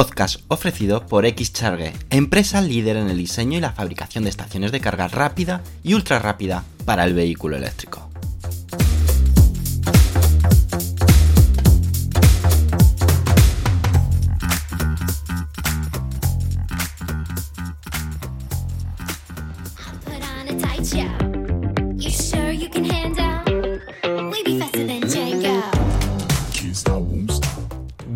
Podcast ofrecido por Xcharge, empresa líder en el diseño y la fabricación de estaciones de carga rápida y ultra rápida para el vehículo eléctrico.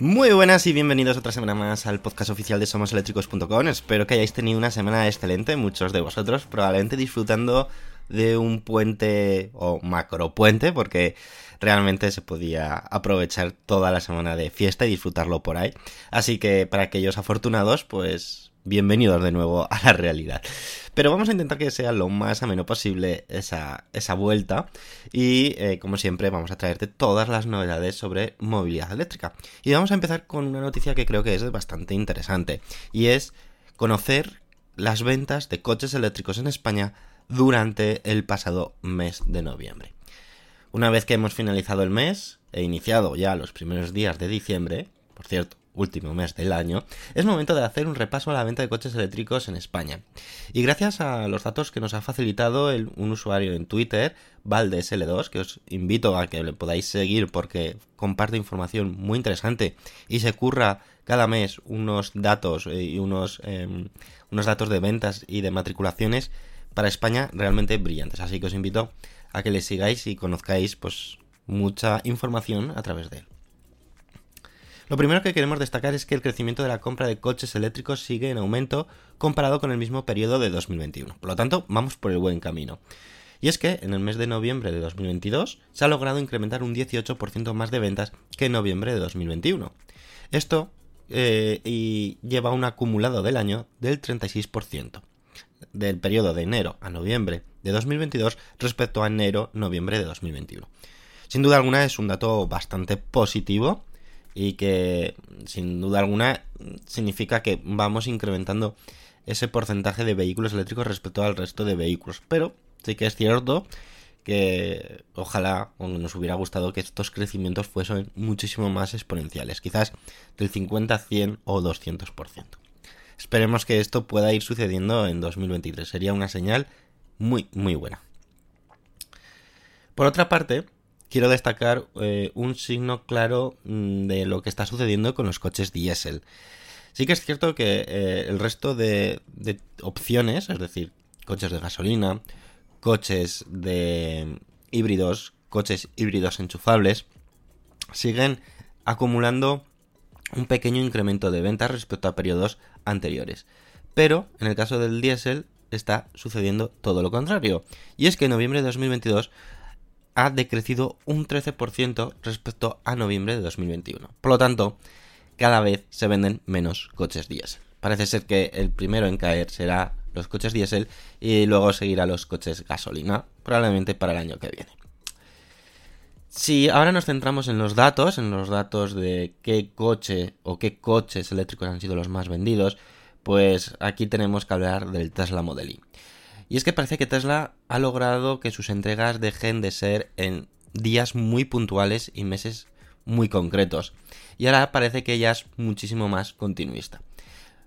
Muy buenas y bienvenidos otra semana más al podcast oficial de SomosEléctricos.com. Espero que hayáis tenido una semana excelente, muchos de vosotros probablemente disfrutando de un puente o macro puente, porque realmente se podía aprovechar toda la semana de fiesta y disfrutarlo por ahí. Así que para aquellos afortunados, pues bienvenidos de nuevo a la realidad. Pero vamos a intentar que sea lo más ameno posible esa, esa vuelta y eh, como siempre vamos a traerte todas las novedades sobre movilidad eléctrica. Y vamos a empezar con una noticia que creo que es bastante interesante y es conocer las ventas de coches eléctricos en España durante el pasado mes de noviembre. Una vez que hemos finalizado el mes e iniciado ya los primeros días de diciembre, por cierto, último mes del año, es momento de hacer un repaso a la venta de coches eléctricos en España. Y gracias a los datos que nos ha facilitado el- un usuario en Twitter, ValdesL2, que os invito a que le podáis seguir porque comparte información muy interesante y se curra cada mes unos datos eh, y unos, em, unos datos de ventas y de matriculaciones para España realmente brillantes. Así que os invito a que le sigáis y conozcáis pues mucha información a través de él. Lo primero que queremos destacar es que el crecimiento de la compra de coches eléctricos sigue en aumento comparado con el mismo periodo de 2021. Por lo tanto, vamos por el buen camino. Y es que en el mes de noviembre de 2022 se ha logrado incrementar un 18% más de ventas que en noviembre de 2021. Esto eh, lleva un acumulado del año del 36% del periodo de enero a noviembre de 2022 respecto a enero-noviembre de 2021. Sin duda alguna es un dato bastante positivo y que sin duda alguna significa que vamos incrementando ese porcentaje de vehículos eléctricos respecto al resto de vehículos. Pero sí que es cierto que ojalá o nos hubiera gustado que estos crecimientos fuesen muchísimo más exponenciales, quizás del 50, 100 o 200%. Esperemos que esto pueda ir sucediendo en 2023. Sería una señal muy, muy buena. Por otra parte, quiero destacar eh, un signo claro mm, de lo que está sucediendo con los coches diésel. Sí que es cierto que eh, el resto de, de opciones, es decir, coches de gasolina, coches de híbridos, coches híbridos enchufables, siguen acumulando un pequeño incremento de ventas respecto a periodos anteriores. Pero en el caso del diésel está sucediendo todo lo contrario. Y es que en noviembre de 2022 ha decrecido un 13% respecto a noviembre de 2021. Por lo tanto, cada vez se venden menos coches diésel. Parece ser que el primero en caer será los coches diésel y luego seguirá los coches gasolina, probablemente para el año que viene. Si ahora nos centramos en los datos, en los datos de qué coche o qué coches eléctricos han sido los más vendidos, pues aquí tenemos que hablar del Tesla Model Y. Y es que parece que Tesla ha logrado que sus entregas dejen de ser en días muy puntuales y meses muy concretos. Y ahora parece que ya es muchísimo más continuista.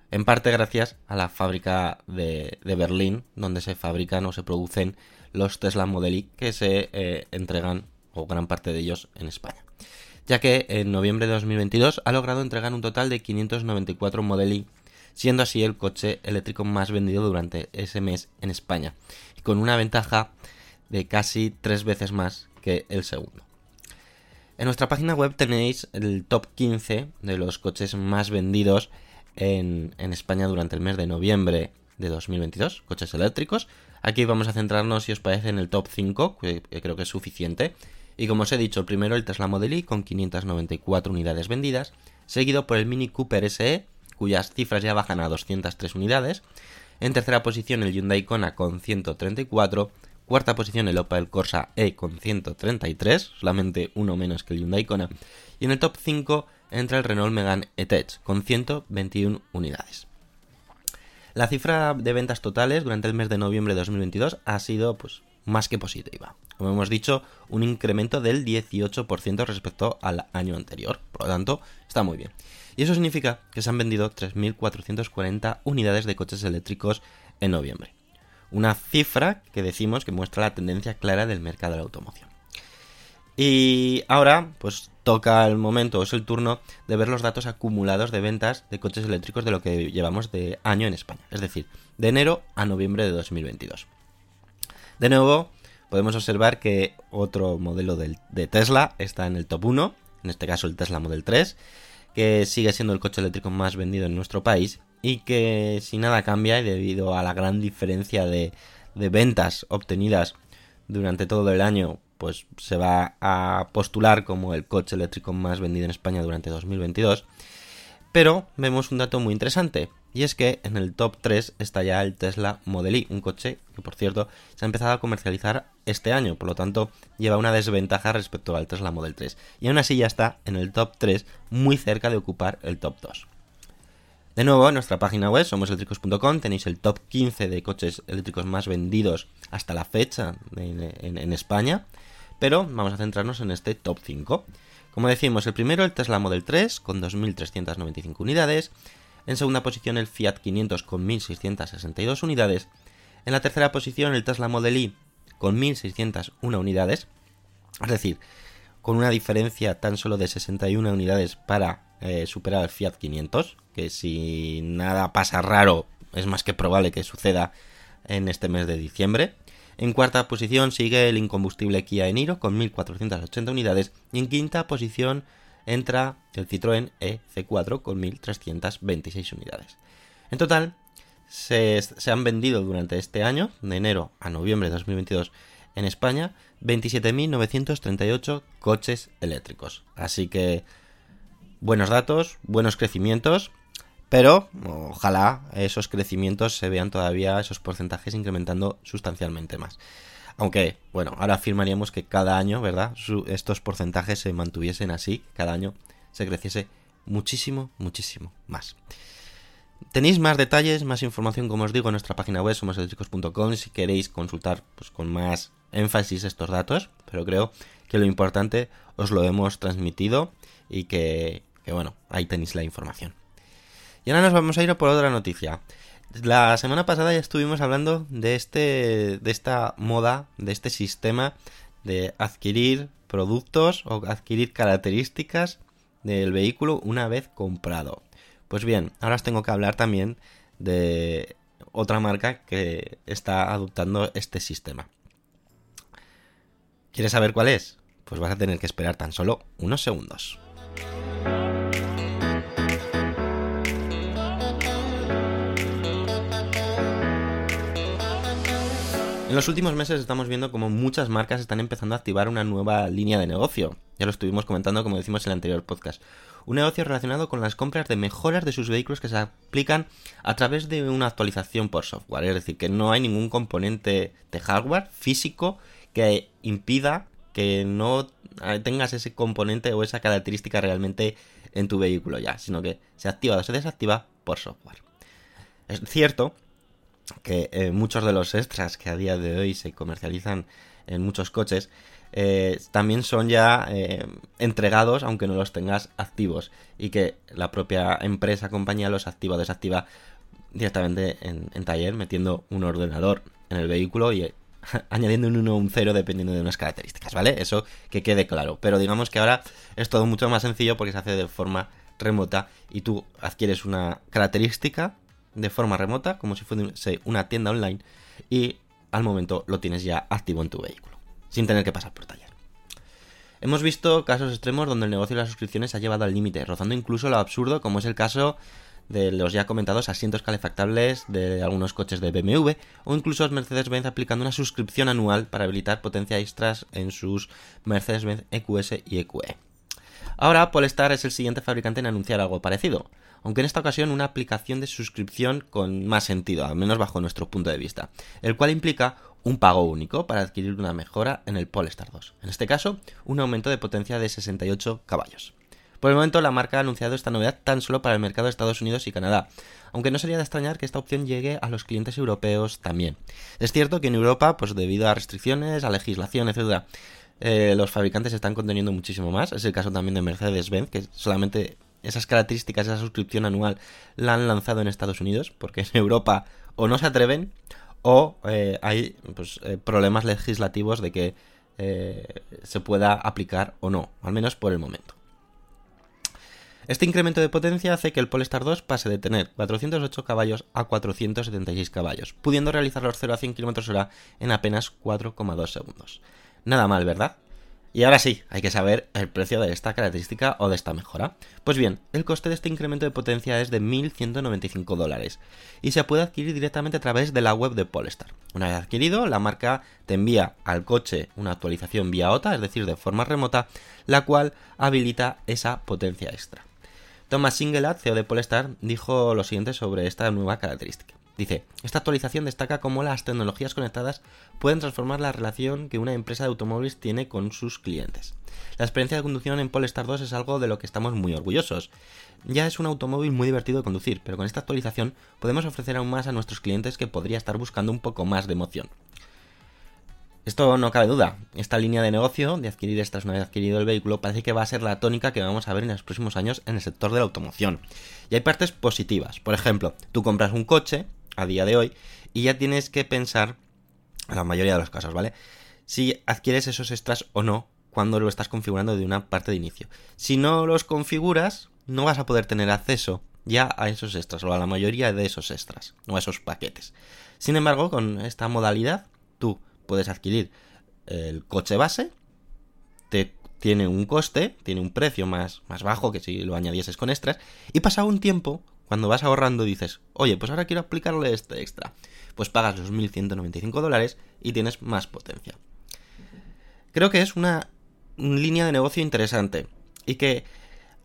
En parte gracias a la fábrica de, de Berlín, donde se fabrican o se producen los Tesla Model Y que se eh, entregan, o gran parte de ellos, en España. Ya que en noviembre de 2022 ha logrado entregar un total de 594 Model Y siendo así el coche eléctrico más vendido durante ese mes en España, y con una ventaja de casi tres veces más que el segundo. En nuestra página web tenéis el top 15 de los coches más vendidos en, España durante el mes de noviembre de 2022, coches eléctricos. Aquí vamos a centrarnos, si os parece, en el top 5, que, creo que es suficiente. Y como os he dicho, primero el Tesla Model Y con 594 unidades vendidas, seguido por el Mini Cooper SE cuyas cifras ya bajan a 203 unidades. En tercera posición el Hyundai Kona con 134. Cuarta posición el Opel Corsa E con 133, solamente uno menos que el Hyundai Kona. Y en el top 5 entra el Renault Megane E-Tech con 121 unidades. La cifra de ventas totales durante el mes de noviembre de 2022 ha sido pues más que positiva. Como hemos dicho, un incremento del 18% respecto al año anterior. Por lo tanto, está muy bien. Y eso significa que se han vendido 3.440 unidades de coches eléctricos en noviembre. Una cifra que decimos que muestra la tendencia clara del mercado de la automoción. Y ahora, pues toca el momento, es el turno de ver los datos acumulados de ventas de coches eléctricos de lo que llevamos de año en España, es decir, de enero a noviembre de 2022. De nuevo, podemos observar que otro modelo de Tesla está en el top 1, en este caso el Tesla Model 3, que sigue siendo el coche eléctrico más vendido en nuestro país y que si nada cambia y debido a la gran diferencia de, de ventas obtenidas durante todo el año, pues se va a postular como el coche eléctrico más vendido en España durante 2022. Pero vemos un dato muy interesante, y es que en el top 3 está ya el Tesla Model Y, un coche que por cierto se ha empezado a comercializar este año, por lo tanto lleva una desventaja respecto al Tesla Model 3. Y aún así ya está en el top 3, muy cerca de ocupar el top 2. De nuevo, en nuestra página web, somoseléctricos.com, tenéis el top 15 de coches eléctricos más vendidos hasta la fecha en, en, en España, pero vamos a centrarnos en este top 5. Como decimos, el primero el Tesla Model 3 con 2.395 unidades, en segunda posición el Fiat 500 con 1.662 unidades, en la tercera posición el Tesla Model Y con 1.601 unidades, es decir, con una diferencia tan solo de 61 unidades para eh, superar al Fiat 500, que si nada pasa raro es más que probable que suceda en este mes de diciembre. En cuarta posición sigue el incombustible Kia Eniro con 1.480 unidades. Y en quinta posición entra el Citroën EC4 con 1.326 unidades. En total, se, se, han vendido durante este año, de enero a noviembre de 2022, en España, 27.938 coches eléctricos. Así que buenos datos, buenos crecimientos, pero ojalá esos crecimientos se vean todavía, esos porcentajes incrementando sustancialmente más. Aunque, bueno, ahora afirmaríamos que cada año, ¿verdad? Estos porcentajes se mantuviesen así, cada año se creciese muchísimo, muchísimo más. Tenéis más detalles, más información, como os digo, en nuestra página web, somoseléctricos.com, si queréis consultar pues, con más énfasis estos datos, pero creo que lo importante os lo hemos transmitido y que, que bueno, ahí tenéis la información. Y ahora nos vamos a ir por otra noticia. La semana pasada ya estuvimos hablando de este de esta moda, de este sistema de adquirir productos o adquirir características del vehículo una vez comprado. Pues bien, ahora os tengo que hablar también de otra marca que está adoptando este sistema. ¿Quieres saber cuál es? Pues vas a tener que esperar tan solo unos segundos. En los últimos meses estamos viendo como muchas marcas están empezando a activar una nueva línea de negocio. Ya lo estuvimos comentando como decimos en el anterior podcast. Un negocio relacionado con las compras de mejoras de sus vehículos que se aplican a través de una actualización por software. Es decir, que no hay ningún componente de hardware físico que impida que no tengas ese componente o esa característica realmente en tu vehículo ya, sino que se activa o se desactiva por software. Es cierto que eh, muchos de los extras que a día de hoy se comercializan en muchos coches eh, también son ya eh, entregados aunque no los tengas activos y que la propia empresa, compañía los activa o desactiva directamente en, en taller metiendo un ordenador en el vehículo y añadiendo un 1 o un 0 dependiendo de unas características, ¿vale? Eso que quede claro. Pero digamos que ahora es todo mucho más sencillo porque se hace de forma remota y tú adquieres una característica de forma remota, como si fuese una tienda online, y al momento lo tienes ya activo en tu vehículo, sin tener que pasar por taller. Hemos visto casos extremos donde el negocio de las suscripciones ha llevado al límite, rozando incluso lo absurdo, como es el caso de los ya comentados asientos calefactables de algunos coches de BMW o incluso Mercedes-Benz aplicando una suscripción anual para habilitar potencia extras en sus Mercedes-Benz EQS y EQE. Ahora Polestar es el siguiente fabricante en anunciar algo parecido, aunque en esta ocasión una aplicación de suscripción con más sentido, al menos bajo nuestro punto de vista, el cual implica un pago único para adquirir una mejora en el Polestar 2. En este caso, un aumento de potencia de 68 caballos. Por el momento, la marca ha anunciado esta novedad tan solo para el mercado de Estados Unidos y Canadá, aunque no sería de extrañar que esta opción llegue a los clientes europeos también. Es cierto que en Europa, pues debido a restricciones, a legislación, etc., eh, los fabricantes están conteniendo muchísimo más. Es el caso también de Mercedes-Benz, que solamente esas características, esa suscripción anual, la han lanzado en Estados Unidos, porque en Europa o no se atreven o eh, hay pues, eh, problemas legislativos de que se pueda aplicar o no, al menos por el momento. Este incremento de potencia hace que el Polestar 2 pase de tener 408 caballos a 476 caballos, pudiendo realizar los 0 a 100 km h en apenas 4,2 segundos. Nada mal, ¿verdad? Y ahora sí, hay que saber el precio de esta característica o de esta mejora. Pues bien, el coste de este incremento de potencia es de 1.195 dólares y se puede adquirir directamente a través de la web de Polestar. Una vez adquirido, la marca te envía al coche una actualización vía OTA, es decir, de forma remota, la cual habilita esa potencia extra. Thomas Singelat, CEO de Polestar, dijo lo siguiente sobre esta nueva característica. Dice, esta actualización destaca cómo las tecnologías conectadas pueden transformar la relación que una empresa de automóviles tiene con sus clientes. La experiencia de conducción en Polestar 2 es algo de lo que estamos muy orgullosos. Ya es un automóvil muy divertido de conducir, pero con esta actualización podemos ofrecer aún más a nuestros clientes que podría estar buscando un poco más de emoción. Esto no cabe duda. Esta línea de negocio de adquirir extras una vez adquirido el vehículo parece que va a ser la tónica que vamos a ver en los próximos años en el sector de la automoción. Y hay partes positivas. Por ejemplo, tú compras un coche a día de hoy y ya tienes que pensar, en la mayoría de los casos, ¿vale? Si adquieres esos extras o no cuando lo estás configurando de una parte de inicio. Si no los configuras, no vas a poder tener acceso ya a esos extras o a la mayoría de esos extras o a esos paquetes. Sin embargo, con esta modalidad, tú puedes adquirir el coche base, te tiene un coste, tiene un precio más, más bajo que si lo añadieses con extras, y pasado un tiempo, cuando vas ahorrando dices, oye, pues ahora quiero aplicarle este extra, pues pagas los 1.195 dólares y tienes más potencia. Creo que es una línea de negocio interesante y que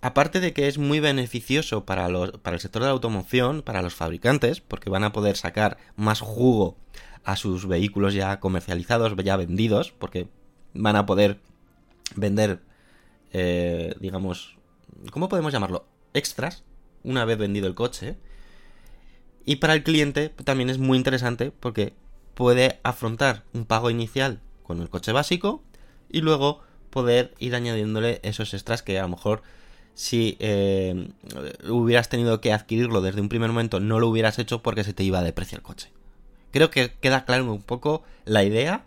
aparte de que es muy beneficioso para, los, el sector de la automoción, para los fabricantes, porque van a poder sacar más jugo a sus vehículos ya comercializados, ya vendidos, porque van a poder vender, eh, digamos, ¿cómo podemos llamarlo? Extras, una vez vendido el coche. Y para el cliente también es muy interesante porque puede afrontar un pago inicial con el coche básico y luego poder ir añadiéndole esos extras que a lo mejor si eh, hubieras tenido que adquirirlo desde un primer momento no lo hubieras hecho porque se te iba de precio el coche. Creo que queda claro un poco la idea,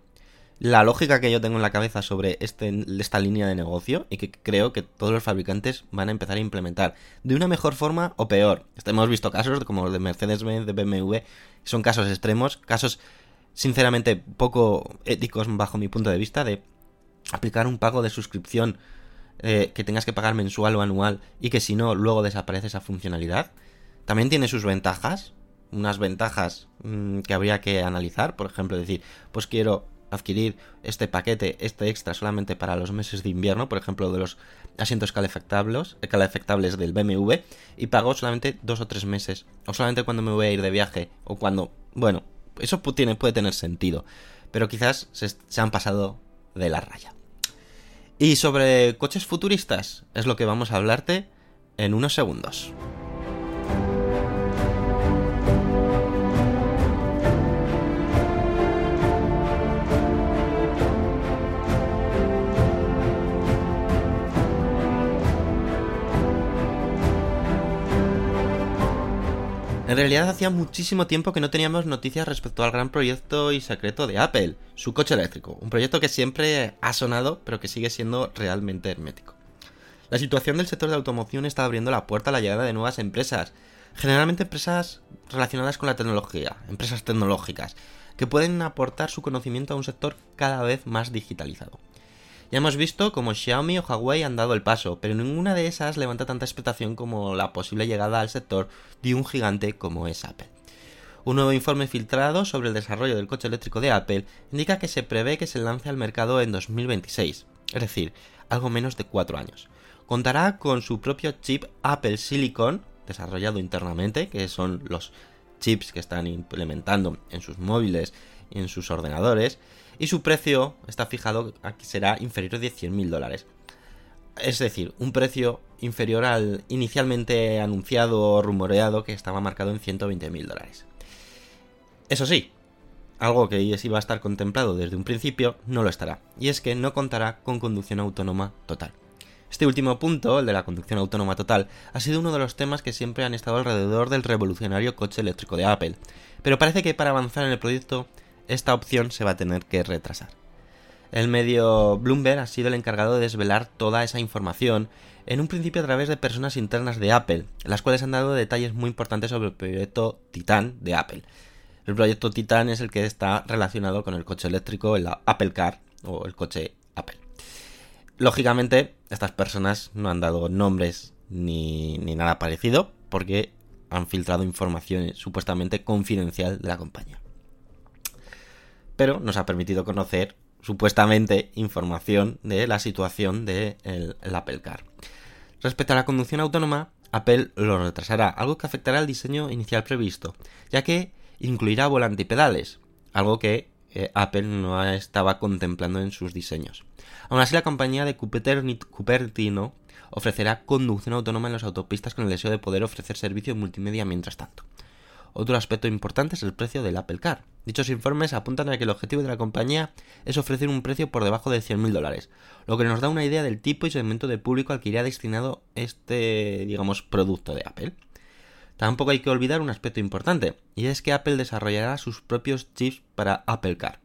la lógica que yo tengo en la cabeza sobre este, esta línea de negocio y que creo que todos los fabricantes van a empezar a implementar de una mejor forma o peor. Hemos visto casos como los de Mercedes-Benz, de BMW, son casos extremos, casos sinceramente poco éticos bajo mi punto de vista de aplicar un pago de suscripción eh, que tengas que pagar mensual o anual y que si no luego desaparece esa funcionalidad. También tiene sus ventajas, unas ventajas mm, que habría que analizar. Por ejemplo, decir, pues quiero adquirir este paquete, este extra solamente para los meses de invierno, por ejemplo, de los asientos calefactables, eh, del BMW, y pago solamente dos o tres meses, o solamente cuando me voy a ir de viaje, o cuando, bueno, eso tiene, puede tener sentido, pero quizás se han pasado de la raya. Y sobre coches futuristas, es lo que vamos a hablarte en unos segundos. En realidad hacía muchísimo tiempo que no teníamos noticias respecto al gran proyecto y secreto de Apple, su coche eléctrico, un proyecto que siempre ha sonado pero que sigue siendo realmente hermético. La situación del sector de automoción está abriendo la puerta a la llegada de nuevas empresas, generalmente empresas relacionadas con la tecnología, empresas tecnológicas, que pueden aportar su conocimiento a un sector cada vez más digitalizado. Ya hemos visto cómo Xiaomi o Huawei han dado el paso, pero ninguna de esas levanta tanta expectación como la posible llegada al sector de un gigante como es Apple. Un nuevo informe filtrado sobre el desarrollo del coche eléctrico de Apple indica que se prevé que se lance al mercado en 2026, es decir, algo menos de 4 años. Contará con su propio chip Apple Silicon, desarrollado internamente, que son los chips que están implementando en sus móviles y en sus ordenadores, y su precio está fijado a que será inferior a 100.000 dólares. Es decir, un precio inferior al inicialmente anunciado o rumoreado que estaba marcado en 120.000 dólares. Eso sí, algo que iba a estar contemplado desde un principio no lo estará, y es que no contará con conducción autónoma total. Este último punto, el de la conducción autónoma total, ha sido uno de los temas que siempre han estado alrededor del revolucionario coche eléctrico de Apple, pero parece que para avanzar en el proyecto esta opción se va a tener que retrasar. El medio Bloomberg ha sido el encargado de desvelar toda esa información, en un principio a través de personas internas de Apple, las cuales han dado detalles muy importantes sobre el proyecto Titan de Apple. El proyecto Titan es el que está relacionado con el coche eléctrico, el Apple Car o el coche Apple. Lógicamente, estas personas no han dado nombres ni, ni nada parecido porque han filtrado información supuestamente confidencial de la compañía pero nos ha permitido conocer supuestamente información de la situación del de Apple Car. Respecto a la conducción autónoma, Apple lo retrasará, algo que afectará al diseño inicial previsto, ya que incluirá volante y pedales, algo que eh, Apple no estaba contemplando en sus diseños. Aún así, la compañía de Cupertino ofrecerá conducción autónoma en las autopistas con el deseo de poder ofrecer servicio multimedia mientras tanto. Otro aspecto importante es el precio del Apple Car. Dichos informes apuntan a que el objetivo de la compañía es ofrecer un precio por debajo de 100.000 dólares, lo que nos da una idea del tipo y segmento de público al que iría destinado este, digamos, producto de Apple. Tampoco hay que olvidar un aspecto importante, y es que Apple desarrollará sus propios chips para Apple Car.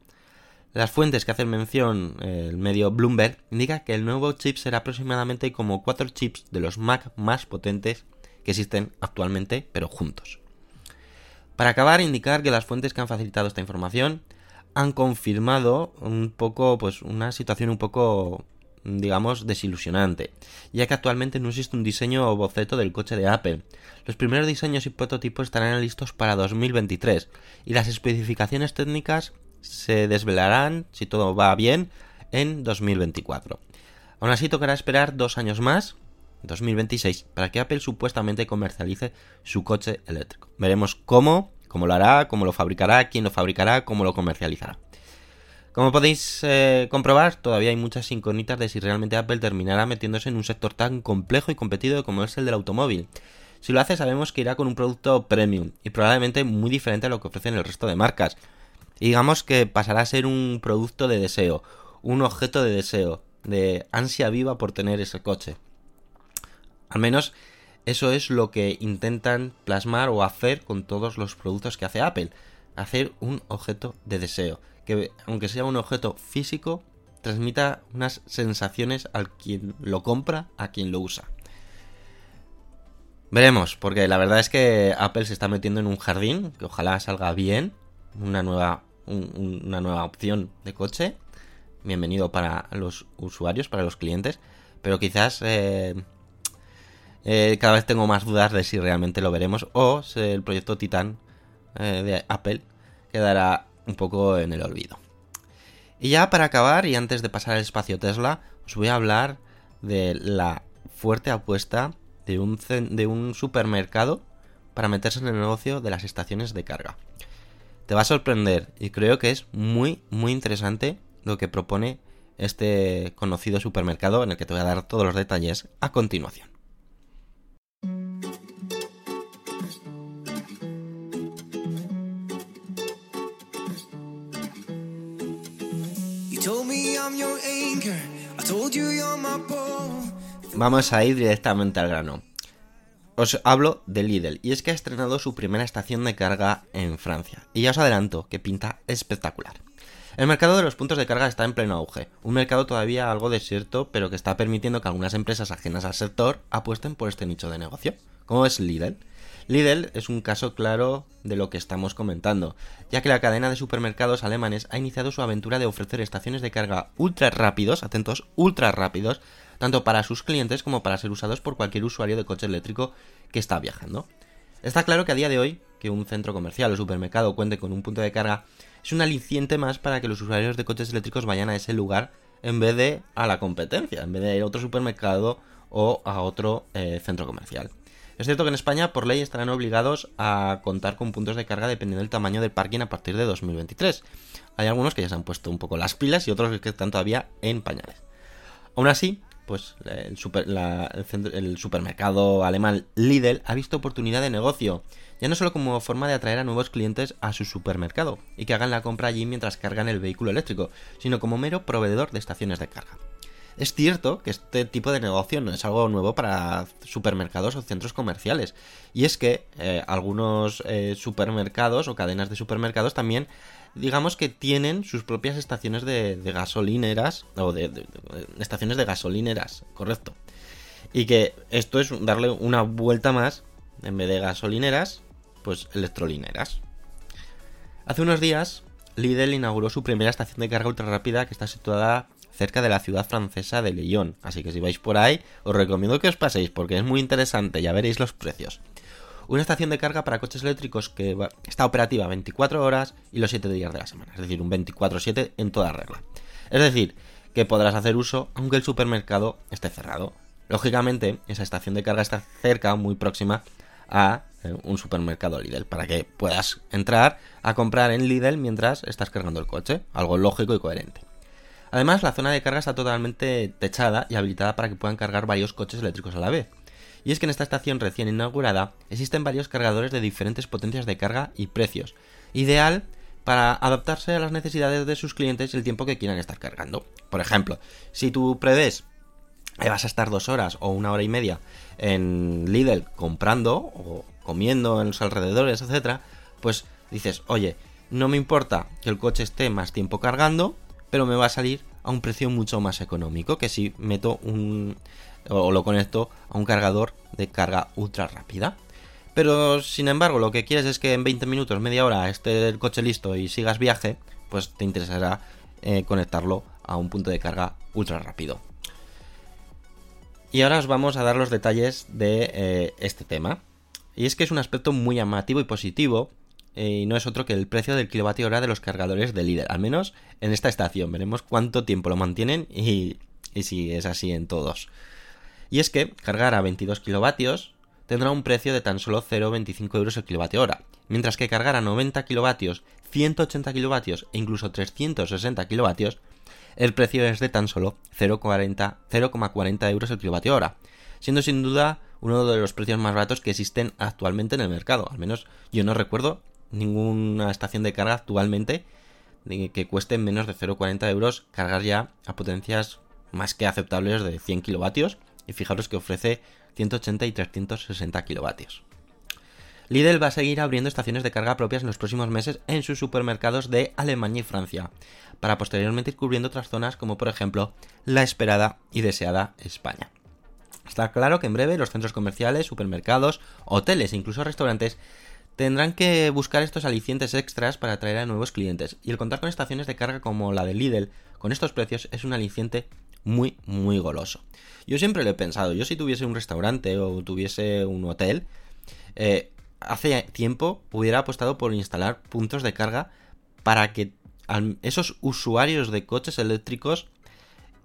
Las fuentes que hacen mención el medio Bloomberg indican que el nuevo chip será aproximadamente como cuatro chips de los Mac más potentes que existen actualmente, pero juntos. Para acabar, indicar que las fuentes que han facilitado esta información han confirmado un poco, pues, una situación un poco, digamos, desilusionante, ya que actualmente no existe un diseño o boceto del coche de Apple. Los primeros diseños y prototipos estarán listos para 2023 y las especificaciones técnicas se desvelarán, si todo va bien, en 2024. Aún así, tocará esperar dos años más 2026 para que Apple supuestamente comercialice su coche eléctrico. Veremos cómo, cómo lo hará, cómo lo fabricará, quién lo fabricará, cómo lo comercializará. Como podéis eh, comprobar, todavía hay muchas incógnitas de si realmente Apple terminará metiéndose en un sector tan complejo y competido como es el del automóvil. Si lo hace, sabemos que irá con un producto premium y probablemente muy diferente a lo que ofrecen el resto de marcas. Y digamos que pasará a ser un producto de deseo, un objeto de deseo, de ansia viva por tener ese coche. Al menos eso es lo que intentan plasmar o hacer con todos los productos que hace Apple. Hacer un objeto de deseo. Que aunque sea un objeto físico, transmita unas sensaciones al quien lo compra, a quien lo usa. Veremos, porque la verdad es que Apple se está metiendo en un jardín, que ojalá salga bien, una nueva, un, una nueva opción de coche. Bienvenido para los usuarios, para los clientes, pero quizás eh, eh, cada vez tengo más dudas de si realmente lo veremos o si el proyecto Titan eh, de Apple quedará un poco en el olvido. Y ya para acabar, y antes de pasar al espacio Tesla, os voy a hablar de la fuerte apuesta de un, de un supermercado para meterse en el negocio de las estaciones de carga. Te va a sorprender y creo que es muy, muy interesante lo que propone este conocido supermercado en el que te voy a dar todos los detalles a continuación. Vamos a ir directamente al grano. Os hablo de Lidl, y es que ha estrenado su primera estación de carga en Francia. Y ya os adelanto que pinta espectacular. El mercado de los puntos de carga está en pleno auge, un mercado todavía algo desierto, pero que está permitiendo que algunas empresas ajenas al sector apuesten por este nicho de negocio. ¿Cómo es Lidl? Lidl es un caso claro de lo que estamos comentando, ya que la cadena de supermercados alemanes ha iniciado su aventura de ofrecer estaciones de carga ultra rápidos, atentos, ultra rápidos, tanto para sus clientes como para ser usados por cualquier usuario de coche eléctrico que está viajando. Está claro que a día de hoy, que un centro comercial o supermercado cuente con un punto de carga es un aliciente más para que los usuarios de coches eléctricos vayan a ese lugar en vez de a la competencia, en vez de ir a otro supermercado o a otro eh, centro comercial. Es cierto que en España, por ley, estarán obligados a contar con puntos de carga dependiendo del tamaño del parking a partir de 2023. Hay algunos que ya se han puesto un poco las pilas y otros que están todavía en pañales. Aún así, pues la- el el supermercado alemán Lidl ha visto oportunidad de negocio, ya no solo como forma de atraer a nuevos clientes a su supermercado y que hagan la compra allí mientras cargan el vehículo eléctrico, sino como mero proveedor de estaciones de carga. Es cierto que este tipo de negocio no es algo nuevo para supermercados o centros comerciales. Y es que eh, algunos eh, supermercados o cadenas de supermercados también, digamos que tienen sus propias estaciones de, gasolineras, o de- estaciones de gasolineras, correcto. Y que esto es darle una vuelta más, en vez de gasolineras, pues electrolineras. Hace unos días, Lidl inauguró su primera estación de carga ultra rápida que está situada cerca de la ciudad francesa de Lyon. Así que si vais por ahí, os recomiendo que os paséis porque es muy interesante, ya veréis los precios. Una estación de carga para coches eléctricos que está operativa 24 horas y los 7 días de la semana, es decir, un 24/7 en toda regla. Es decir, que podrás hacer uso aunque el supermercado esté cerrado. Lógicamente, esa estación de carga está cerca, muy próxima a eh, un supermercado Lidl, para que puedas entrar a comprar en Lidl mientras estás cargando el coche, algo lógico y coherente. Además, la zona de carga está totalmente techada y habilitada para que puedan cargar varios coches eléctricos a la vez. Y es que en esta estación recién inaugurada existen varios cargadores de diferentes potencias de carga y precios, ideal para adaptarse a las necesidades de sus clientes y el tiempo que quieran estar cargando. Por ejemplo, si tú prevés que vas a estar dos horas o una hora y media en Lidl comprando o comiendo en los alrededores, etcétera, pues dices, oye, no me importa que el coche esté más tiempo cargando, pero me va a salir a un precio mucho más económico que si meto un o lo conecto a un cargador de carga ultra rápida. Pero sin embargo, lo que quieres es que en 20 minutos, media hora esté el coche listo y sigas viaje, pues te interesará eh, conectarlo a un punto de carga ultra rápido. Y ahora os vamos a dar los detalles de eh, este tema. Y es que es un aspecto muy llamativo y positivo. Eh, y no es otro que el precio del kilovatio hora de los cargadores de líder. Al menos en esta estación. Veremos cuánto tiempo lo mantienen y, y si es así en todos. Y es que cargar a 22 kilovatios tendrá un precio de tan solo 0,25 euros el kilovatio hora. Mientras que cargar a 90 kilovatios, 180 kilovatios e incluso 360 kilovatios el precio es de tan solo 0,40 0,40 euros el kilovatio hora, siendo sin duda uno de los precios más baratos que existen actualmente en el mercado. Al menos yo no recuerdo ninguna estación de carga actualmente que cueste menos de 0,40 euros cargar ya a potencias más que aceptables de 100 kilovatios y fijaros que ofrece 180 y 360 kilovatios. Lidl va a seguir abriendo estaciones de carga propias en los próximos meses en sus supermercados de Alemania y Francia, para posteriormente ir cubriendo otras zonas como por ejemplo la esperada y deseada España. Está claro que en breve los centros comerciales, supermercados, hoteles e incluso restaurantes tendrán que buscar estos alicientes extras para atraer a nuevos clientes y el contar con estaciones de carga como la de Lidl con estos precios es un aliciente muy muy goloso. Yo siempre lo he pensado, yo si tuviese un restaurante o tuviese un hotel, eh, hace tiempo hubiera apostado por instalar puntos de carga para que esos usuarios de coches eléctricos,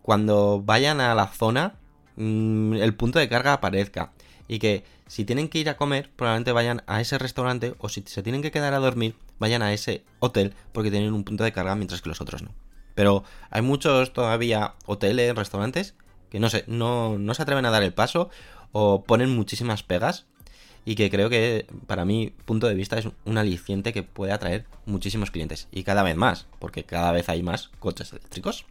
cuando vayan a la zona, mm, el punto de carga aparezca. Y que si tienen que ir a comer, probablemente vayan a ese restaurante o si se tienen que quedar a dormir, vayan a ese hotel porque tienen un punto de carga mientras que los otros no. Pero hay muchos todavía hoteles, restaurantes que no sé, no, no se atreven a dar el paso o ponen muchísimas pegas y que creo que para mi punto de vista es un aliciente que puede atraer muchísimos clientes y cada vez más, porque cada vez hay más coches eléctricos.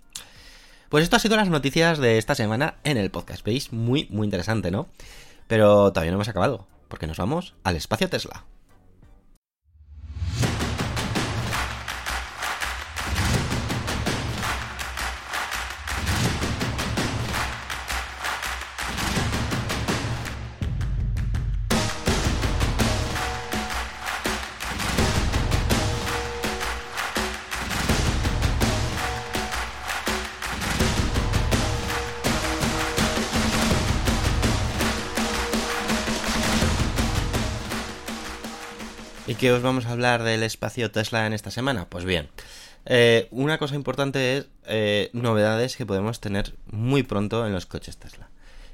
Pues esto ha sido las noticias de esta semana en el podcast. Veis, muy, muy interesante, ¿no? Pero todavía no hemos acabado, porque nos vamos al espacio Tesla. Qué os vamos a hablar del espacio Tesla en esta semana? Pues bien, eh, una cosa importante es eh, novedades que podemos tener muy pronto en los coches Tesla.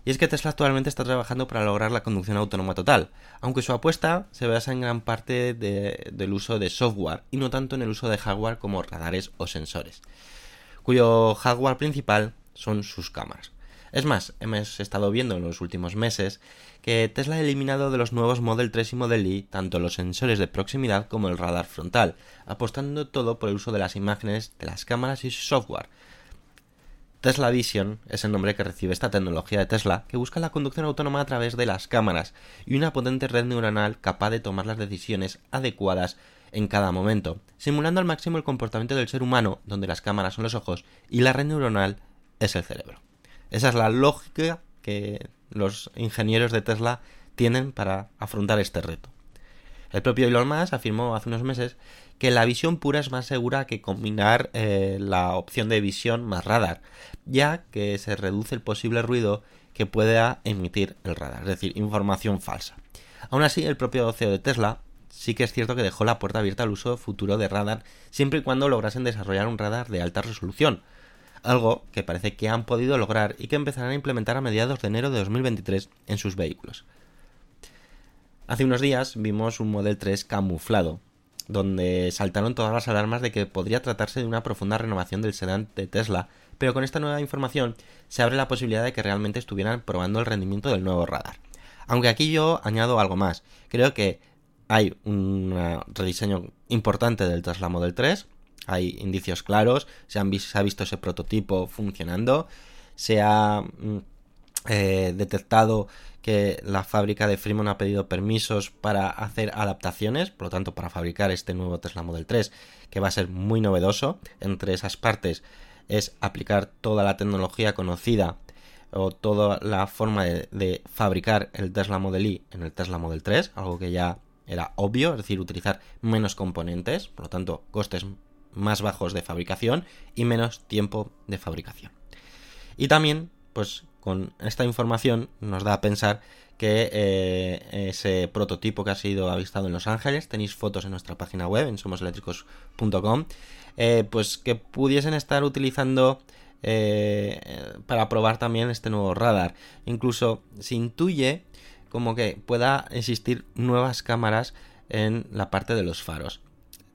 Y es que Tesla actualmente está trabajando para lograr la conducción autónoma total, aunque su apuesta se basa en gran parte de- del uso de software y no tanto en el uso de hardware como radares o sensores, cuyo hardware principal son sus cámaras. Es más, hemos estado viendo en los últimos meses que Tesla ha eliminado de los nuevos Model 3 y Model Y tanto los sensores de proximidad como el radar frontal, apostando todo por el uso de las imágenes de las cámaras y su software. Tesla Vision es el nombre que recibe esta tecnología de Tesla que busca la conducción autónoma a través de las cámaras y una potente red neuronal capaz de tomar las decisiones adecuadas en cada momento, simulando al máximo el comportamiento del ser humano, donde las cámaras son los ojos y la red neuronal es el cerebro. Esa es la lógica que los ingenieros de Tesla tienen para afrontar este reto. El propio Elon Musk afirmó hace unos meses que la visión pura es más segura que combinar eh, la opción de visión más radar, ya que se reduce el posible ruido que pueda emitir el radar, es decir, información falsa. Aún así, el propio CEO de Tesla sí que es cierto que dejó la puerta abierta al uso futuro de radar siempre y cuando lograsen desarrollar un radar de alta resolución, algo que parece que han podido lograr y que empezarán a implementar a mediados de enero de 2023 en sus vehículos. Hace unos días vimos un Model 3 camuflado, donde saltaron todas las alarmas de que podría tratarse de una profunda renovación del sedán de Tesla, pero con esta nueva información se abre la posibilidad de que realmente estuvieran probando el rendimiento del nuevo radar. Aunque aquí yo añado algo más, creo que hay un rediseño importante del Tesla Model 3, hay indicios claros, se, ha visto ese prototipo funcionando, se ha mm, eh, detectado que la fábrica de Fremont ha pedido permisos para hacer adaptaciones, por lo tanto para fabricar este nuevo Tesla Model 3, que va a ser muy novedoso. Entre esas partes es aplicar toda la tecnología conocida o toda la forma de, fabricar el Tesla Model Y en el Tesla Model 3, algo que ya era obvio, es decir, utilizar menos componentes, por lo tanto, costes más bajos de fabricación y menos tiempo de fabricación. Y también, pues con esta información nos da a pensar que eh, ese prototipo que ha sido avistado en Los Ángeles, tenéis fotos en nuestra página web, en somoseléctricos.com, eh, pues que pudiesen estar utilizando eh, para probar también este nuevo radar. Incluso se intuye como que pueda existir nuevas cámaras en la parte de los faros.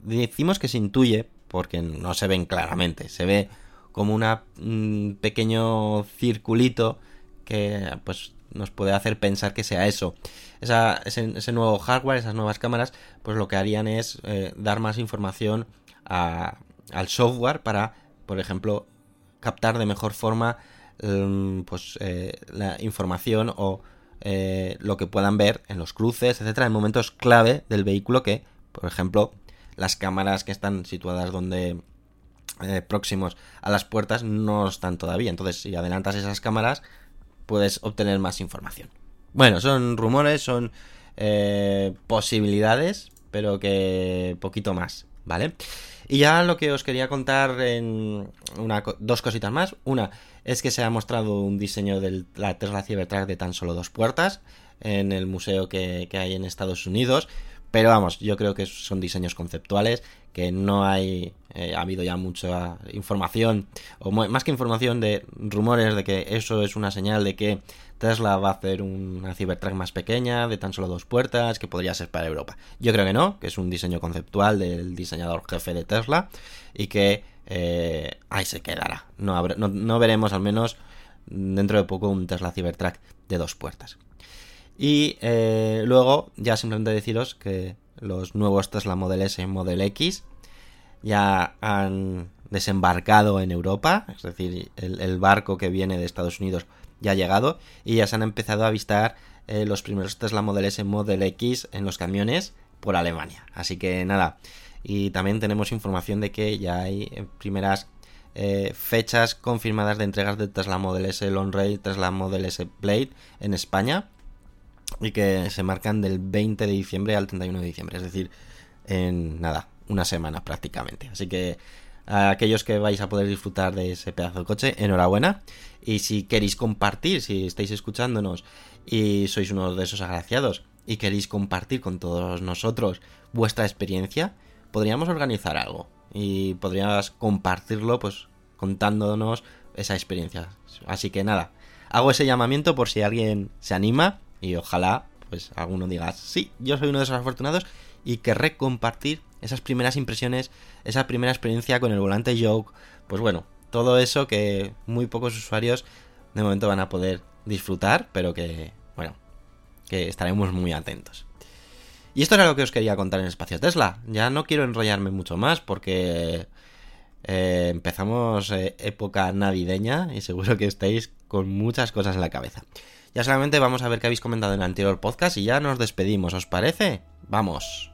Decimos que se intuye porque no se ven claramente, se ve como un pequeño circulito que pues nos puede hacer pensar que sea eso. Esa, ese, ese, nuevo hardware, esas nuevas cámaras, pues lo que harían es eh, dar más información al software para, por ejemplo, captar de mejor forma um, pues eh, la información o eh, lo que puedan ver en los cruces, etcétera, en momentos clave del vehículo que, por ejemplo, las cámaras que están situadas donde eh, próximos a las puertas no están todavía. Entonces, si adelantas esas cámaras, puedes obtener más información. Bueno, son rumores, son eh, posibilidades, pero que poquito más, ¿vale? Y ya lo que os quería contar en dos cositas más. Una, es que se ha mostrado un diseño de la Tesla Cybertruck de tan solo dos puertas en el museo que hay en Estados Unidos. Pero vamos, yo creo que son diseños conceptuales, que no hay, eh, ha habido ya mucha información, o más que información de rumores de que eso es una señal de que Tesla va a hacer una Cybertruck más pequeña, de tan solo dos puertas, que podría ser para Europa. Yo creo que no, que es un diseño conceptual del diseñador jefe de Tesla y que eh, ahí se quedará. No, no veremos al menos dentro de poco un Tesla Cybertruck de dos puertas. Y eh, luego, ya simplemente deciros que los nuevos Tesla Model S y Model X ya han desembarcado en Europa, es decir, el, barco que viene de Estados Unidos ya ha llegado y ya se han empezado a avistar eh, los primeros Tesla Model S Model X en los camiones por Alemania. Así que nada, y también tenemos información de que ya hay eh, primeras fechas confirmadas de entregas de Tesla Model S Long Range, Tesla Model S Blade en España y que se marcan del 20 de diciembre al 31 de diciembre, es decir, en nada, una semana prácticamente. Así que a aquellos que vais a poder disfrutar de ese pedazo de coche, enhorabuena. Y si queréis compartir, si estáis escuchándonos y sois uno de esos agraciados y queréis compartir con todos nosotros vuestra experiencia, podríamos organizar algo y podrías compartirlo pues contándonos esa experiencia. Así que nada, hago ese llamamiento por si alguien se anima y ojalá pues alguno diga, sí, yo soy uno de esos afortunados y querré compartir esas primeras impresiones, esa primera experiencia con el volante Joke, pues bueno, todo eso que muy pocos usuarios de momento van a poder disfrutar, pero que, bueno, que estaremos muy atentos. Y esto era lo que os quería contar en Espacio Tesla. Ya no quiero enrollarme mucho más porque eh, empezamos eh, época navideña y seguro que estáis con muchas cosas en la cabeza. Ya solamente vamos a ver qué habéis comentado en el anterior podcast y ya nos despedimos, ¿os parece? Vamos.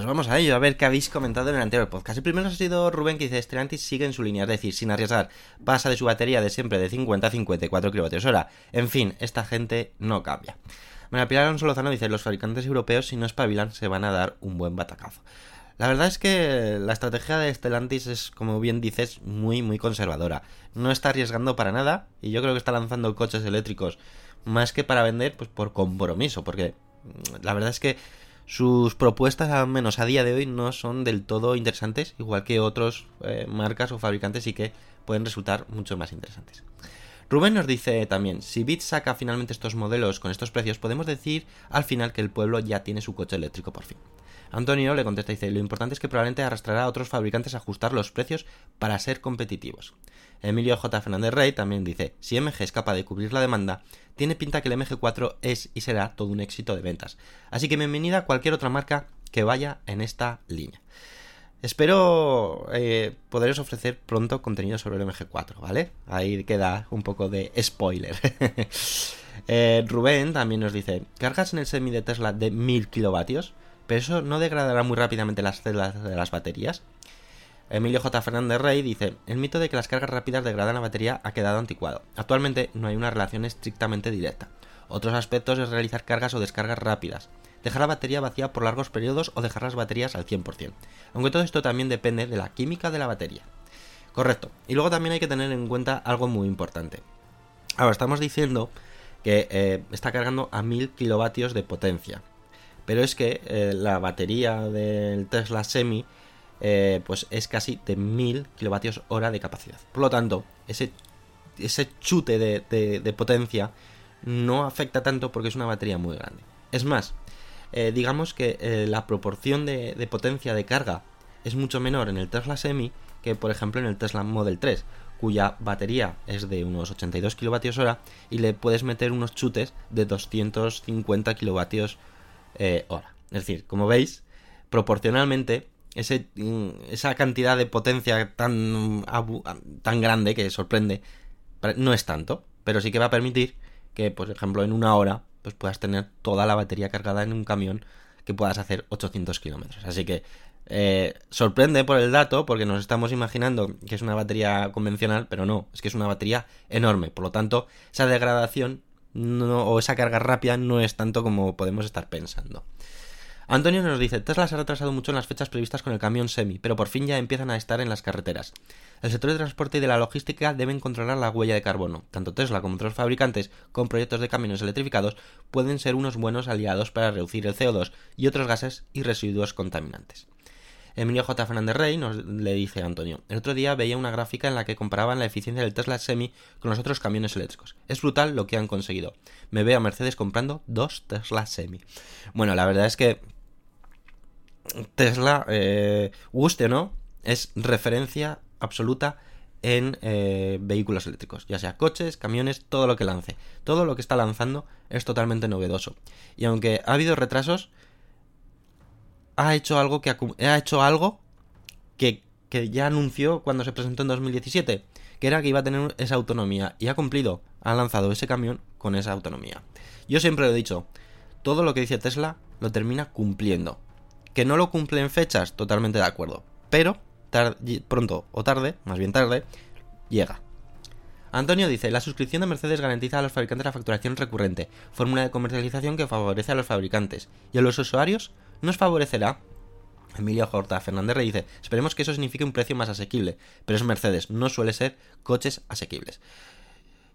Pues vamos a ello, a ver qué habéis comentado en el anterior podcast. El primero ha sido Rubén que dice, Stellantis sigue en su línea, es decir, sin arriesgar, pasa de su batería de siempre de 50 a 54 kWh. En fin, esta gente no cambia. María Pilar Alonso Lozano dice, los fabricantes europeos si no espabilan se van a dar un buen batacazo. La verdad es que la estrategia de Stellantis es, como bien dices, muy, muy conservadora. No está arriesgando para nada y yo creo que está lanzando coches eléctricos más que para vender, pues por compromiso, porque la verdad es que sus propuestas, al menos a día de hoy, no son del todo interesantes, igual que otros eh, marcas o fabricantes sí que pueden resultar mucho más interesantes. Rubén nos dice también, si Bit saca finalmente estos modelos con estos precios, podemos decir al final que el pueblo ya tiene su coche eléctrico por fin. Antonio le contesta y dice, lo importante es que probablemente arrastrará a otros fabricantes a ajustar los precios para ser competitivos. Emilio J. Fernández Rey también dice, si MG es capaz de cubrir la demanda, tiene pinta que el MG4 es y será todo un éxito de ventas. Así que bienvenida a cualquier otra marca que vaya en esta línea. Espero eh, poderos ofrecer pronto contenido sobre el MG4, ¿vale? Ahí queda un poco de spoiler. eh, Rubén también nos dice, cargas en el semi de Tesla de 1000 kilovatios, pero eso no degradará muy rápidamente las células de las baterías. Emilio J. Fernández Rey dice, el mito de que las cargas rápidas degradan la batería ha quedado anticuado. Actualmente no hay una relación estrictamente directa. Otros aspectos es realizar cargas o descargas rápidas, dejar la batería vacía por largos periodos o dejar las baterías al 100%. Aunque todo esto también depende de la química de la batería. Correcto. Y luego también hay que tener en cuenta algo muy importante. Ahora, estamos diciendo que eh, está cargando a 1000 kilovatios de potencia. Pero es que eh, la batería del Tesla Semi eh, pues es casi de 1000 kilovatios hora de capacidad. Por lo tanto, ese, ese chute de, de, potencia no afecta tanto porque es una batería muy grande. Es más, eh, digamos que la proporción de, de, potencia de carga es mucho menor en el Tesla Semi que por ejemplo en el Tesla Model 3 cuya batería es de unos 82 kilovatios hora y le puedes meter unos chutes de 250 kilovatios eh, hora. Es decir, como veis, proporcionalmente ese, esa cantidad de potencia tan, tan grande que sorprende no es tanto, pero sí que va a permitir que, por ejemplo, en una hora pues puedas tener toda la batería cargada en un camión que puedas hacer 800 kilómetros. Así que eh, sorprende por el dato, porque nos estamos imaginando que es una batería convencional, pero no, es que es una batería enorme. Por lo tanto, esa degradación no- o esa carga rápida no es tanto como podemos estar pensando. Antonio nos dice, Tesla se ha retrasado mucho en las fechas previstas con el camión semi, pero por fin ya empiezan a estar en las carreteras. El sector de transporte y de la logística deben controlar la huella de carbono. Tanto Tesla como otros fabricantes con proyectos de camiones electrificados pueden ser unos buenos aliados para reducir el CO2 y otros gases y residuos contaminantes. Emilio J. Fernández Rey nos le dice a Antonio, el otro día veía una gráfica en la que comparaban la eficiencia del Tesla Semi con los otros camiones eléctricos. Es brutal lo que han conseguido. Me veo a Mercedes comprando dos Tesla Semi. Bueno, la verdad es que Tesla, eh, guste o no, es referencia absoluta en eh, vehículos eléctricos, ya sea coches, camiones, todo lo que lance. Todo lo que está lanzando es totalmente novedoso. Y aunque ha habido retrasos, ha hecho algo que, ha hecho algo que, que ya anunció cuando se presentó en 2017, que era que iba a tener esa autonomía, y ha cumplido, ha lanzado ese camión con esa autonomía. Yo siempre lo he dicho, todo lo que dice Tesla lo termina cumpliendo. Que no lo cumple en fechas, totalmente de acuerdo. Pero pronto o tarde, más bien tarde, llega. Antonio dice, la suscripción de Mercedes garantiza a los fabricantes la facturación recurrente, fórmula de comercialización que favorece a los fabricantes. ¿Y a los usuarios? ¿Nos favorecerá? Emilio Horta Fernández Rey dice, esperemos que eso signifique un precio más asequible, pero es Mercedes, no suele ser coches asequibles.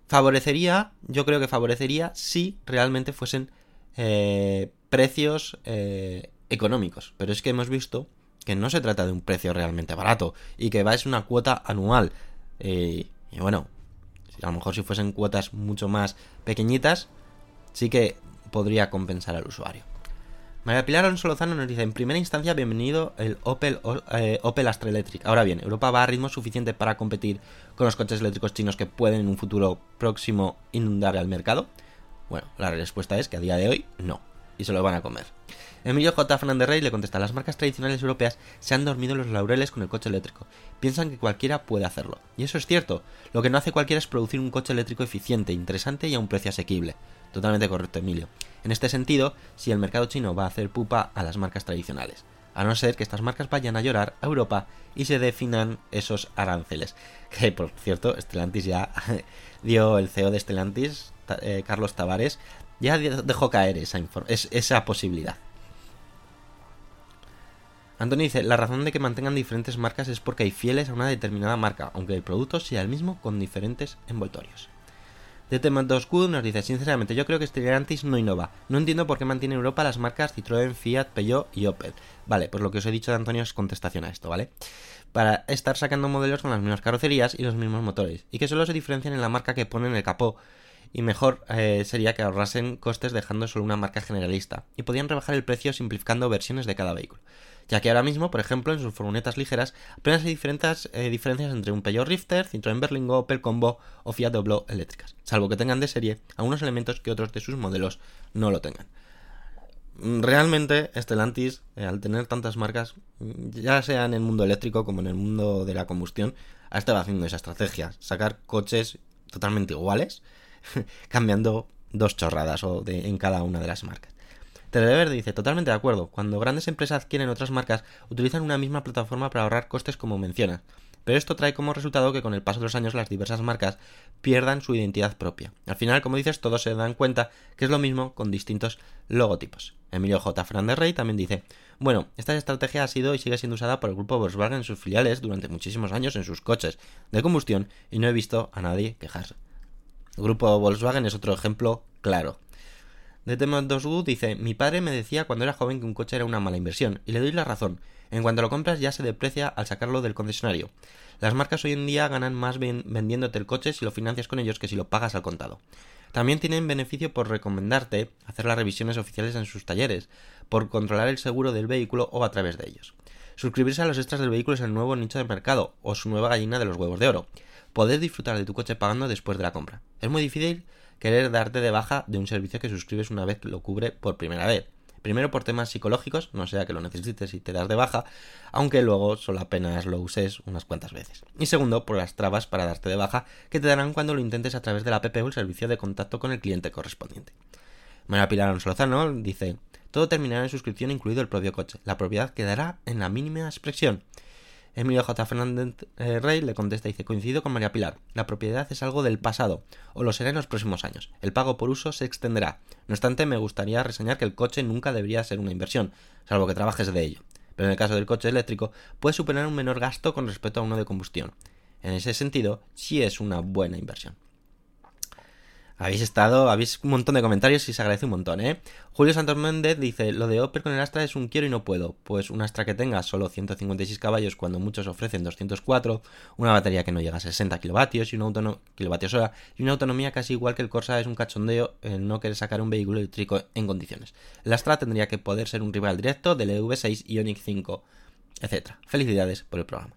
Favorecería, yo creo que favorecería si realmente fuesen eh, precios eh, económicos, pero es que hemos visto que no se trata de un precio realmente barato y que va es una cuota anual. Eh, y bueno, a lo mejor si fuesen cuotas mucho más pequeñitas, sí que podría compensar al usuario. María Pilar Alonso Lozano nos dice, en primera instancia, bienvenido el Opel, eh, Opel Astra Electric. Ahora bien, Europa va a ritmo suficiente para competir con los coches eléctricos chinos que pueden en un futuro próximo inundar el mercado. Bueno, la respuesta es que a día de hoy no, y se lo van a comer. Emilio J. Fernández Rey le contesta, las marcas tradicionales europeas se han dormido en los laureles con el coche eléctrico. Piensan que cualquiera puede hacerlo. Y eso es cierto. Lo que no hace cualquiera es producir un coche eléctrico eficiente, interesante y a un precio asequible. Totalmente correcto, Emilio. En este sentido, si el mercado chino va a hacer pupa a las marcas tradicionales, a no ser que estas marcas vayan a llorar a Europa y se definan esos aranceles. Que por cierto, Stellantis ya dio el CEO de Stellantis, eh, Carlos Tavares, ya de- dejó caer esa posibilidad. Antonio dice, la razón de que mantengan diferentes marcas es porque hay fieles a una determinada marca, aunque el producto sea el mismo con diferentes envoltorios. DT2Q nos dice, sinceramente, yo creo que Stellantis no innova. No entiendo por qué mantiene en Europa las marcas Citroën, Fiat, Peugeot y Opel. Vale, pues lo que os he dicho de Antonio es contestación a esto, ¿vale? Para estar sacando modelos con las mismas carrocerías y los mismos motores, y que solo se diferencian en la marca que ponen en el capó. Y mejor eh, sería que ahorrasen costes dejando solo una marca generalista, y podían rebajar el precio simplificando versiones de cada vehículo ya que ahora mismo, por ejemplo, en sus furgonetas ligeras apenas hay diferentes, eh, diferencias entre un Peugeot Rifter, Citroën Berlingo, Opel Combo o Fiat Doblo eléctricas, salvo que tengan de serie algunos elementos que otros de sus modelos no lo tengan. Mm, Realmente, Stellantis, eh, al tener tantas marcas, mm, ya sea en el mundo eléctrico como en el mundo de la combustión, ha estado haciendo esa estrategia, sacar coches totalmente iguales, cambiando dos chorradas o en cada una de las marcas. Telever dice, totalmente de acuerdo, cuando grandes empresas adquieren otras marcas, utilizan una misma plataforma para ahorrar costes como mencionas, pero esto trae como resultado que con el paso de los años las diversas marcas pierdan su identidad propia. Al final, como dices, todos se dan cuenta que es lo mismo con distintos logotipos. Emilio J. Fernández Rey también dice, bueno, esta estrategia ha sido y sigue siendo usada por el grupo Volkswagen en sus filiales durante muchísimos años en sus coches de combustión y no he visto a nadie quejarse. El grupo Volkswagen es otro ejemplo claro. DT2U dice, mi padre me decía cuando era joven que un coche era una mala inversión, y le doy la razón. En cuanto lo compras ya se deprecia al sacarlo del concesionario. Las marcas hoy en día ganan más ven- vendiéndote el coche si lo financias con ellos que si lo pagas al contado. También tienen beneficio por recomendarte hacer las revisiones oficiales en sus talleres, por controlar el seguro del vehículo o a través de ellos. Suscribirse a los extras del vehículo es el nuevo nicho de mercado, o su nueva gallina de los huevos de oro. Poder disfrutar de tu coche pagando después de la compra. Es muy difícil querer darte de baja de un servicio que suscribes una vez que lo cubre por primera vez. Primero por temas psicológicos, no sea que lo necesites y te das de baja, aunque luego solo apenas lo uses unas cuantas veces. Y segundo, por las trabas para darte de baja que te darán cuando lo intentes a través de la app o el servicio de contacto con el cliente correspondiente. María Pilar Alonso Lozano dice, todo terminará en suscripción incluido el propio coche. La propiedad quedará en la mínima expresión. Emilio J. Fernández eh, Rey le contesta y dice, coincido con María Pilar, la propiedad es algo del pasado, o lo será en los próximos años. El pago por uso se extenderá. No obstante, me gustaría reseñar que el coche nunca debería ser una inversión, salvo que trabajes de ello. Pero en el caso del coche eléctrico, puede suponer un menor gasto con respecto a uno de combustión. En ese sentido, sí es una buena inversión. Habéis estado, habéis un montón de comentarios y se agradece un montón, ¿eh? Julio Santos Méndez dice, lo de Opel con el Astra es un quiero y no puedo. Pues un Astra que tenga solo 156 caballos cuando muchos ofrecen 204, una batería que no llega a 60 kilovatios y una, kilovatios hora, y una autonomía casi igual que el Corsa es un cachondeo el no querer sacar un vehículo eléctrico en condiciones. El Astra tendría que poder ser un rival directo del EV6 Ioniq 5, etc. Felicidades por el programa.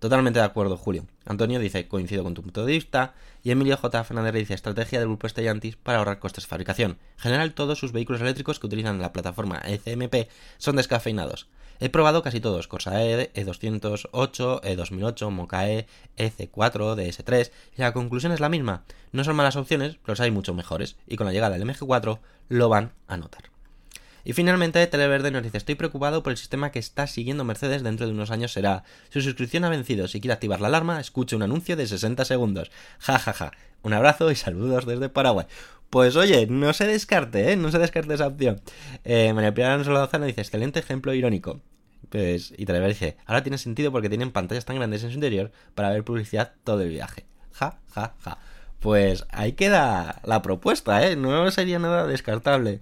Totalmente de acuerdo, Julio. Antonio dice, coincido con tu punto de vista. Y Emilio J. Fernández dice, estrategia del grupo Stellantis para ahorrar costes de fabricación. En general, todos sus vehículos eléctricos que utilizan la plataforma ECMP son descafeinados. He probado casi todos, Corsa E, E208, E2008, Mocha E, EC4, DS3, y la conclusión es la misma. No son malas opciones, pero hay mucho mejores, y con la llegada del MG4 lo van a notar. Y finalmente, Televerde nos dice, estoy preocupado por el sistema que está siguiendo Mercedes dentro de unos años será, su suscripción ha vencido, si quiere activar la alarma, escuche un anuncio de 60 segundos. Ja, ja, ja. Un abrazo y saludos desde Paraguay. Pues oye, no se descarte, ¿eh? No se descarte esa opción. Eh, María Pilar Alonso Lozano dice, excelente ejemplo irónico. Pues, y Televerde dice, ahora tiene sentido porque tienen pantallas tan grandes en su interior para ver publicidad todo el viaje. Ja, ja, ja. Pues ahí queda la propuesta, ¿eh? No sería nada descartable.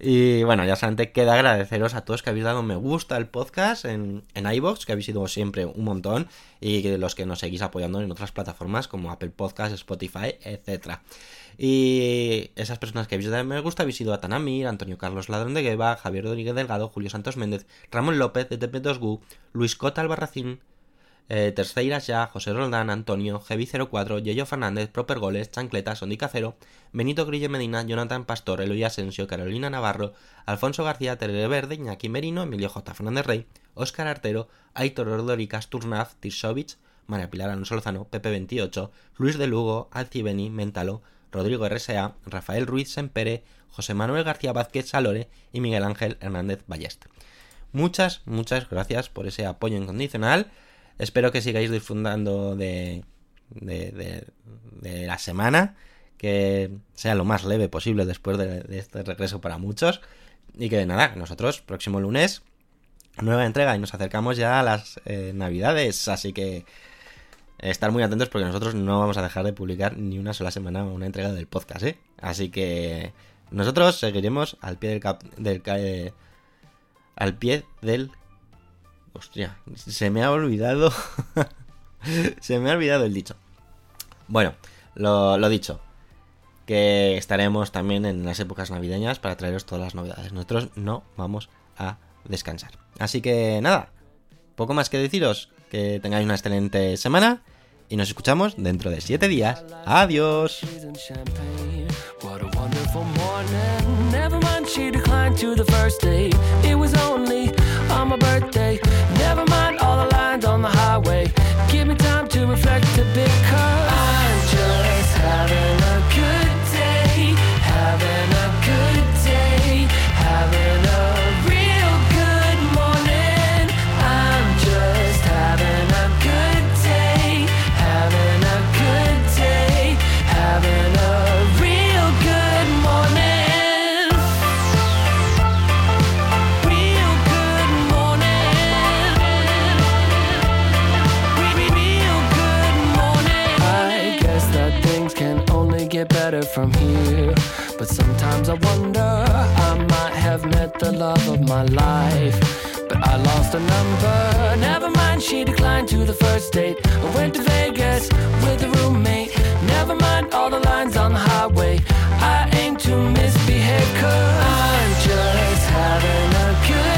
Y bueno, ya solamente queda agradeceros a todos que habéis dado me gusta al podcast en, en iVoox, que habéis sido siempre un montón, y los que nos seguís apoyando en otras plataformas como Apple Podcast, Spotify, etcétera. Y esas personas que habéis dado me gusta habéis sido Atanamir, Antonio Carlos Ladrón de Gueva, Javier Rodríguez Delgado, Julio Santos Méndez, Ramón López de TP2GU, Luis Cota Albarracín, eh, ya, José Roldán, Antonio, Heavy04, Yeyo Fernández, Proper Goles, Chancleta, Sondica Cero, Benito Grille Medina, Jonathan Pastor, Eloy Asensio, Carolina Navarro, Alfonso García, Terere Verde, Iñaki Merino, Emilio J. Fernández Rey, Óscar Artero, Aitor Ordoricas, Turnaz, Tirsovich, María Pilar Alonso Lozano, Pepe28, Luis de Lugo, Alcibeni, Mentalo, Rodrigo RSA, Rafael Ruiz Sempere, José Manuel García Vázquez Salore y Miguel Ángel Hernández Ballest. Muchas, muchas gracias por ese apoyo incondicional. Espero que sigáis disfrutando de, de, de- de la semana, que sea lo más leve posible después de, este regreso para muchos. Y que nada, nosotros, próximo lunes, nueva entrega y nos acercamos ya a las eh, navidades. Así que estar muy atentos porque nosotros no vamos a dejar de publicar ni una sola semana una entrega del podcast, ¿eh? Así que nosotros seguiremos al pie del, cap- del eh, al pie del Se me ha olvidado. se me ha olvidado el dicho. Bueno, lo, lo dicho. Que estaremos también en las épocas navideñas para traeros todas las novedades. Nosotros no vamos a descansar. Así que nada, poco más que deciros. Que tengáis una excelente semana. Y nos escuchamos dentro de 7 días. Adiós. Love of my life. But I lost a number. Never mind, she declined to the first date. I went to Vegas with a roommate. Never mind all the lines on the highway. I aim to misbehave, cause I'm just having a good